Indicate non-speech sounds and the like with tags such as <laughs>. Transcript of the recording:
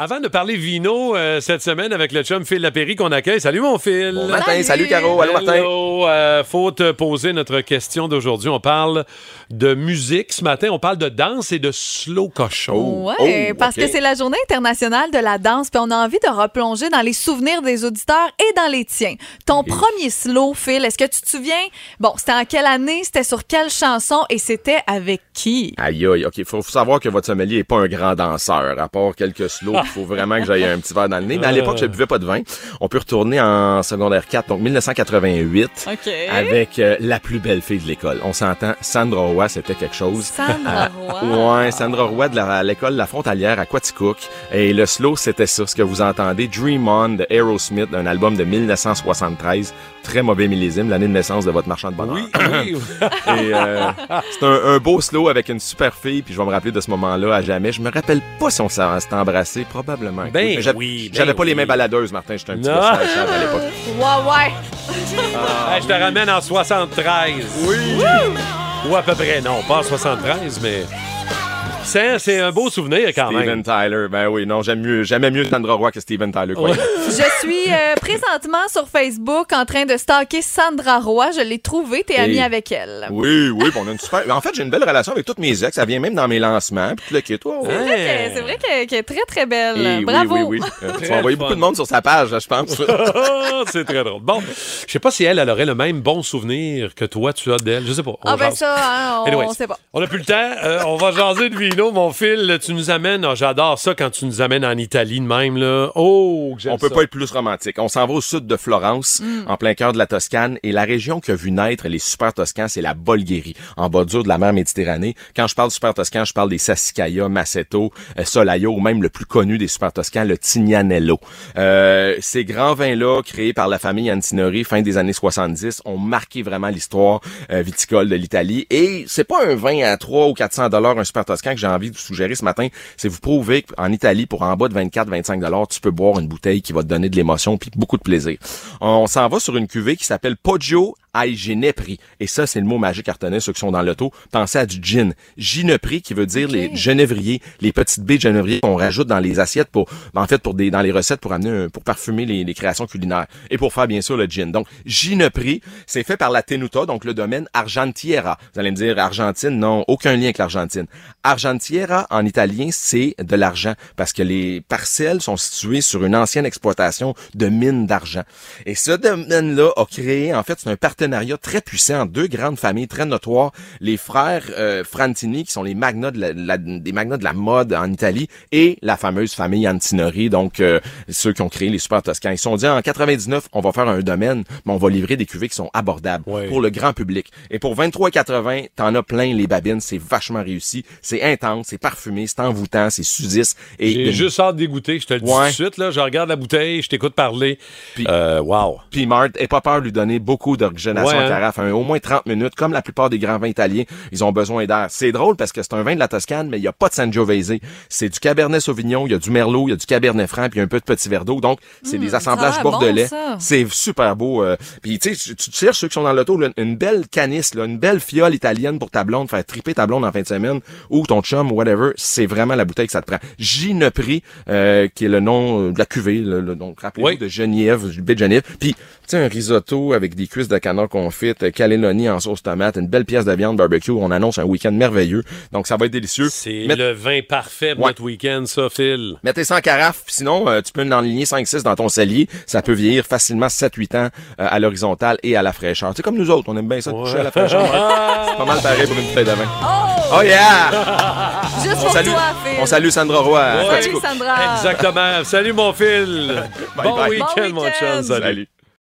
Avant de parler vino euh, cette semaine avec le chum Phil Lapéry qu'on accueille. Salut mon Phil. Bon matin, salut, Caro. Allô Martin. Hello, euh, faut te poser notre question d'aujourd'hui. On parle de musique ce matin. On parle de danse et de slow cochon. Ouais, Oh, parce que c'est la journée internationale de la danse, puis on a envie de replonger dans les souvenirs des auditeurs et dans les tiens. Ton premier slow, Phil, est-ce que tu te souviens? Bon, c'était en quelle année, c'était sur quelle chanson? Et c'était avec qui? Aïe, aïe, OK. Faut, faut savoir que votre sommelier est pas un grand danseur. À part quelques slows, il faut vraiment que j'aille un petit verre dans le nez. Mais à l'époque, je buvais pas de vin. On peut retourner en secondaire 4, donc 1988, OK. avec euh, la plus belle fille de l'école. On s'entend, Sandra Roy, c'était quelque chose. Sandra Roy. Ouais, Sandra Roy de la- l'école La Frontalière à Quaticook. Et le slow, c'était ça, ce que vous entendez. Dream On de Aerosmith, un album de 1973. Très mauvais millésime, l'année de naissance de votre marchand de bonheur. Oui, <clears throat> oui. Et euh, c'est un, un beau slow avec une super fille, puis je vais me rappeler de ce moment-là à jamais. Je me rappelle pas si on s'est embrassé, probablement. Ben oui, ben J'avais pas les mains baladeuses, Martin, j'étais un petit peu sale à l'époque. Ouais, ouais. Hey, je te ramène en 73. Oui. Ou à peu près, non, pas en 73, mais. C'est c'est un beau souvenir quand Steven même. Tyler, ben oui, non, j'aime mieux, j'aimais mieux Sandra Roy que Steven Tyler. quoi. <laughs> Je suis euh, présentement sur Facebook en train de stalker Sandra Roy. Je l'ai trouvée, t'es Hey. amie avec elle. Oui, oui, puis on a une super. En fait, j'ai une belle relation avec toutes mes ex. Ça vient même dans mes lancements. Puis tout le kit, toi. Ok, C'est vrai qu'elle qu'elle est très, très belle. Oui, Bravo. oui, oui, oui. <laughs> Euh, tu vas envoyer beaucoup de monde sur sa page, là, je pense. <laughs> C'est très drôle. Bon, je sais pas si elle, elle aurait le même bon souvenir que toi, tu as d'elle. Je sais pas. On Ah ben jase. ça, hein, on, Anyways, on sait pas. On n'a plus le temps. Euh, on va jaser de vino, mon fil. Tu nous amènes. ah, J'adore ça quand tu nous amènes en Italie de même. Là. Oh, que On peut ça. pas être plus romantique. On s'en va au sud de Florence, Mm. en plein cœur de la Toscane, et la région qui a vu naître les super toscans, c'est la Bolghérie, en bordure de la mer Méditerranée. Quand je parle de super toscan, je parle des Sassicaia, Masseto, euh, Solaio, ou même le plus connu des super toscans, le Tignanello. Euh, ces grands vins-là, créés par la famille Antinori fin des années 70, ont marqué vraiment l'histoire euh, viticole de l'Italie. Et c'est pas un vin à 3 ou 400 dollars un super toscan que j'ai envie de vous suggérer ce matin. C'est vous prouver qu'en Italie, pour en bas de 24-25 dollars, tu peux boire une bouteille qui va te donner de l'émotion puis beaucoup de plaisir. On s'en va sur une cuvée qui s'appelle Poggio ai Ginepri. Et ça, c'est le mot magique artenais, ceux qui sont dans l'auto. Pensez à du gin. Ginepri, qui veut dire les genévriers, les petites baies de genévrier qu'on rajoute dans les assiettes pour, en fait, pour des, dans les recettes pour amener, un- pour parfumer les, les créations culinaires. Et pour faire, bien sûr, le gin. Donc, Ginepri, c'est fait par la Tenuta, donc le domaine Argentiera. Vous allez me dire, Argentine, non, aucun lien avec l'Argentine. Argentiera, en italien, c'est de l'argent, parce que les parcelles sont situées sur une ancienne exploitation de mines d'argent. Et ce domaine-là a créé, en fait, c'est un partenariat très puissant deux grandes familles très notoires, les frères euh, Frantini, qui sont les magnats de la, la- des magnats de la mode en Italie, et la fameuse famille Antinori, donc euh, ceux qui ont créé les super toscans. Ils se sont dit, en 99, on va faire un domaine, mais on va livrer des cuvées qui sont abordables Ouais. pour le grand public. Et pour 23,80, t'en as plein les babines, c'est vachement réussi, c'est intense, c'est parfumé, c'est envoûtant, c'est sudis. Et J'ai une- juste hâte d'égoûter. Je te le dis Ouais. tout de suite. Là, je regarde la bouteille, je t'écoute parler. Puis- Euh, wow. Puis Mart, aie pas peur de lui donner beaucoup Ouais, hein. carafe, hein, au moins 30 minutes, comme la plupart des grands vins italiens, ils ont besoin d'air. C'est drôle parce que c'est un vin de la Toscane, mais il y a pas de Sangiovese. C'est du Cabernet Sauvignon, il y a du Merlot, il y a du Cabernet Franc, puis un peu de petit verre d'eau. Donc, c'est des assemblages ça a l'air bordelais. bon, c'est super beau. euh. Puis tu sais, tu- cherches ceux qui sont dans l'auto, une belle canisse, là, une belle fiole italienne pour ta blonde, faire triper ta blonde en fin de semaine, ou ton chum, whatever, c'est vraiment la bouteille que ça te prend. Ginepri, euh, qui est le nom euh, de la cuvée, là, là, donc rappelez-vous Oui. de Genièvre, du baie de Genièvre. Puis, tu sais, un risotto avec des cuisses de canard confite, euh, cannelloni en sauce tomate, une belle pièce de viande barbecue. On annonce un week-end merveilleux. Donc, ça va être délicieux. C'est Met- le vin parfait pour Ouais. notre week-end, ça, Phil. Mettez ça en carafe, puis sinon, euh, tu peux l'enligner 5-6 dans ton cellier. Ça peut vieillir facilement 7-8 ans euh, à l'horizontale et à la fraîcheur. C'est comme nous autres, on aime bien ça de toucher à la fraîcheur. <laughs> C'est pas mal pareil pour une bouteille de vin. Oh! Oh yeah! <laughs> Juste On pour salue, toi, Phil. on salue Sandra Roy. Ouais. Salut. Sandra. Exactement. Salut, mon Phil. Bye bon week-end, Bon mon week-end. chum. Salut. Salut.